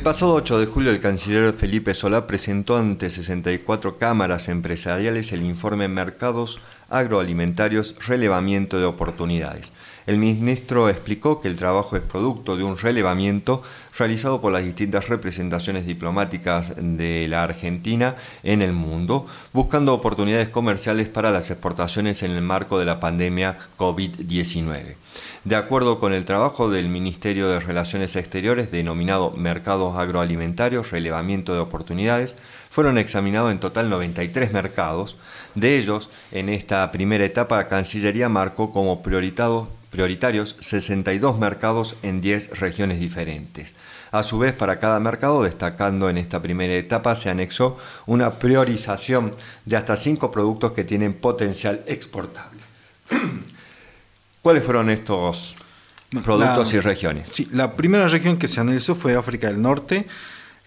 El pasado 8 de julio el canciller Felipe Solá presentó ante 64 cámaras empresariales el informe Mercados Agroalimentarios Relevamiento de Oportunidades. El ministro explicó que el trabajo es producto de un relevamiento realizado por las distintas representaciones diplomáticas de la Argentina en el mundo, buscando oportunidades comerciales para las exportaciones en el marco de la pandemia COVID-19. De acuerdo con el trabajo del Ministerio de Relaciones Exteriores denominado Mercados Agroalimentarios, Relevamiento de Oportunidades, fueron examinados en total 93 mercados. De ellos, en esta primera etapa, Cancillería marcó como prioritarios 62 mercados en 10 regiones diferentes. A su vez, para cada mercado, destacando en esta primera etapa, se anexó una priorización de hasta 5 productos que tienen potencial exportable. ¿Cuáles fueron estos productos y regiones? Sí, la primera región que se analizó fue África del Norte,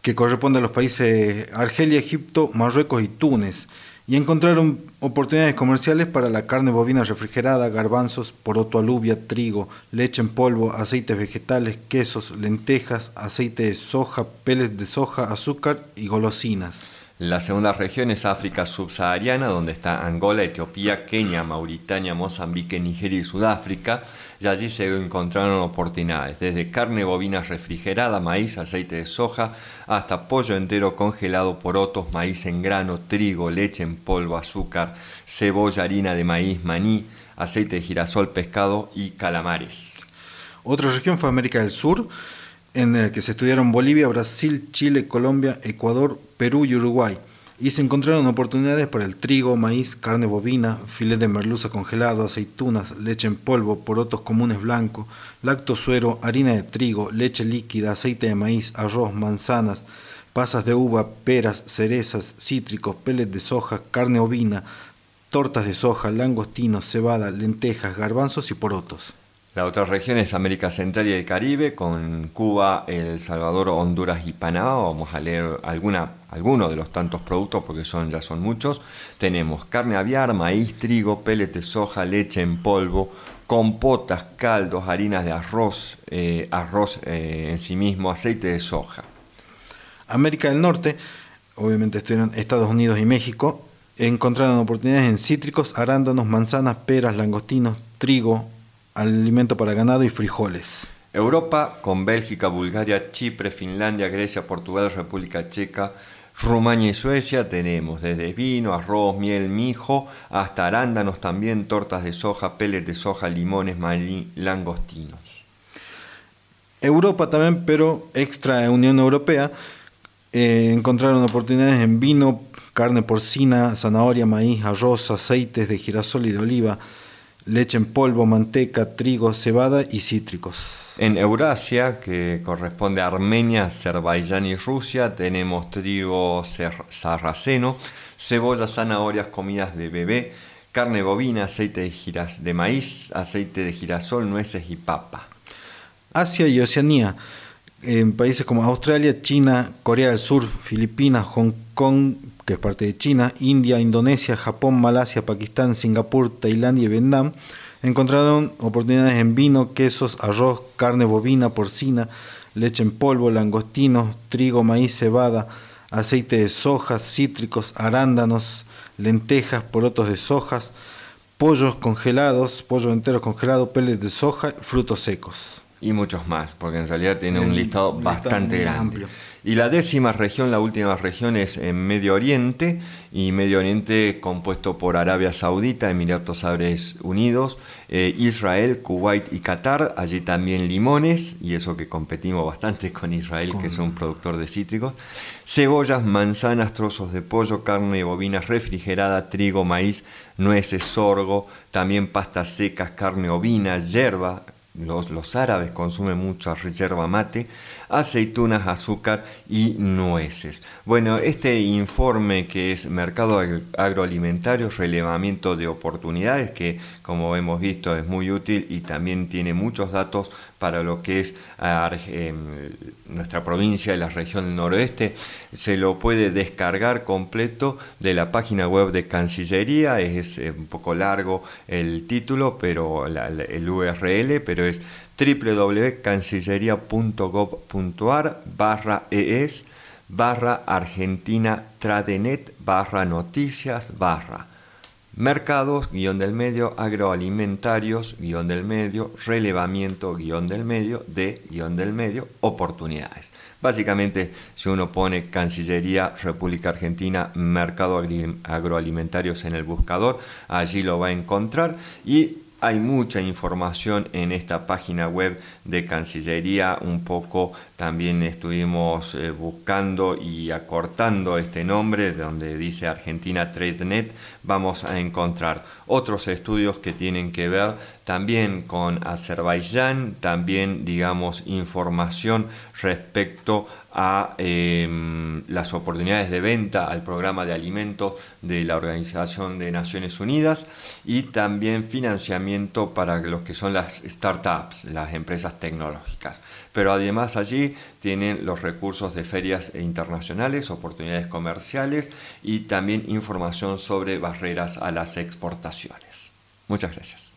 que corresponde a los países Argelia, Egipto, Marruecos y Túnez, y encontraron oportunidades comerciales para la carne bovina refrigerada, garbanzos, poroto alubia, trigo, leche en polvo, aceites vegetales, quesos, lentejas, aceite de soja, peles de soja, azúcar y golosinas. La segunda región es África subsahariana, donde está Angola, Etiopía, Kenia, Mauritania, Mozambique, Nigeria y Sudáfrica. Y allí se encontraron oportunidades, desde carne bovina refrigerada, maíz, aceite de soja, hasta pollo entero congelado, porotos, maíz en grano, trigo, leche en polvo, azúcar, cebolla, harina de maíz, maní, aceite de girasol, pescado y calamares. Otra región fue América del Sur en el que se estudiaron Bolivia, Brasil, Chile, Colombia, Ecuador, Perú y Uruguay, y se encontraron oportunidades para el trigo, maíz, carne bovina, filet de merluza congelado, aceitunas, leche en polvo, porotos comunes blancos, lactosuero, harina de trigo, leche líquida, aceite de maíz, arroz, manzanas, pasas de uva, peras, cerezas, cítricos, pellets de soja, carne ovina, tortas de soja, langostinos, cebada, lentejas, garbanzos y porotos. La otra región es América Central y el Caribe, con Cuba, El Salvador, Honduras y Panamá. Vamos a leer algunos de los tantos productos porque son, ya son muchos. Tenemos carne aviar, maíz, trigo, pelete, soja, leche en polvo, compotas, caldos, harinas de arroz, eh, arroz eh, en sí mismo, aceite de soja. América del Norte, obviamente estuvieron Estados Unidos y México, encontraron oportunidades en cítricos, arándanos, manzanas, peras, langostinos, trigo, alimento para ganado y frijoles. Europa con Bélgica, Bulgaria, Chipre, Finlandia, Grecia, Portugal, República Checa, Rumania y Suecia tenemos desde vino, arroz, miel, mijo, hasta arándanos también, tortas de soja, peles de soja, limones, maní, langostinos. Europa también, pero extra Unión Europea, eh, encontraron oportunidades en vino, carne porcina, zanahoria, maíz, arroz, aceites de girasol y de oliva, leche en polvo, manteca, trigo, cebada y cítricos. En Eurasia, que corresponde a Armenia, Azerbaiyán y Rusia, tenemos trigo sarraceno, cebolla, zanahorias, comidas de bebé, carne bovina, aceite de, giras, de maíz, aceite de girasol, nueces y papa. Asia y Oceanía, en países como Australia, China, Corea del Sur, Filipinas, Hong Kong, que es parte de China, India, Indonesia, Japón, Malasia, Pakistán, Singapur, Tailandia y Vietnam, encontraron oportunidades en vino, quesos, arroz, carne bovina, porcina, leche en polvo, langostinos, trigo, maíz, cebada, aceite de soja, cítricos, arándanos, lentejas, porotos de sojas, pollos congelados, pollo entero congelado, peles de soja, frutos secos. Y muchos más, porque en realidad tiene un listado bastante grande. Amplio. Y la décima región, la última región es en Medio Oriente, y Medio Oriente compuesto por Arabia Saudita, Emiratos Árabes Unidos, eh, Israel, Kuwait y Qatar, allí también limones, y eso que competimos bastante con Israel, que es un productor de cítricos, cebollas, manzanas, trozos de pollo, carne bovina refrigerada, trigo, maíz, nueces, sorgo, también pastas secas, carne ovina, yerba, los, los, árabes consumen mucha yerba mate, aceitunas, azúcar y nueces. Bueno, este informe que es Mercado Agroalimentario, relevamiento de oportunidades, que como hemos visto es muy útil y también tiene muchos datos para lo que es em, nuestra provincia y la región del noroeste, se lo puede descargar completo de la página web de Cancillería, es eh, un poco largo el título, pero el URL, pero es www.cancillería.gov.ar barra es barra Argentina Tradenet barra noticias barra mercados guion del medio agroalimentarios guion del medio relevamiento guion del medio de guion del medio oportunidades. Básicamente si uno pone Cancillería República Argentina mercado agroalimentarios en el buscador allí lo va a encontrar y hay mucha información en esta página web de Cancillería, un poco también estuvimos eh, buscando y acortando este nombre donde dice Argentina TradeNet, vamos a encontrar otros estudios que tienen que ver también con Azerbaiyán, también digamos información respecto a em, las oportunidades de venta al programa de alimentos de la Organización de Naciones Unidas y también financiamiento para los que son las startups, las empresas tecnológicas. Pero además allí tienen los recursos de ferias internacionales, oportunidades comerciales y también información sobre barreras a las exportaciones. Muchas gracias.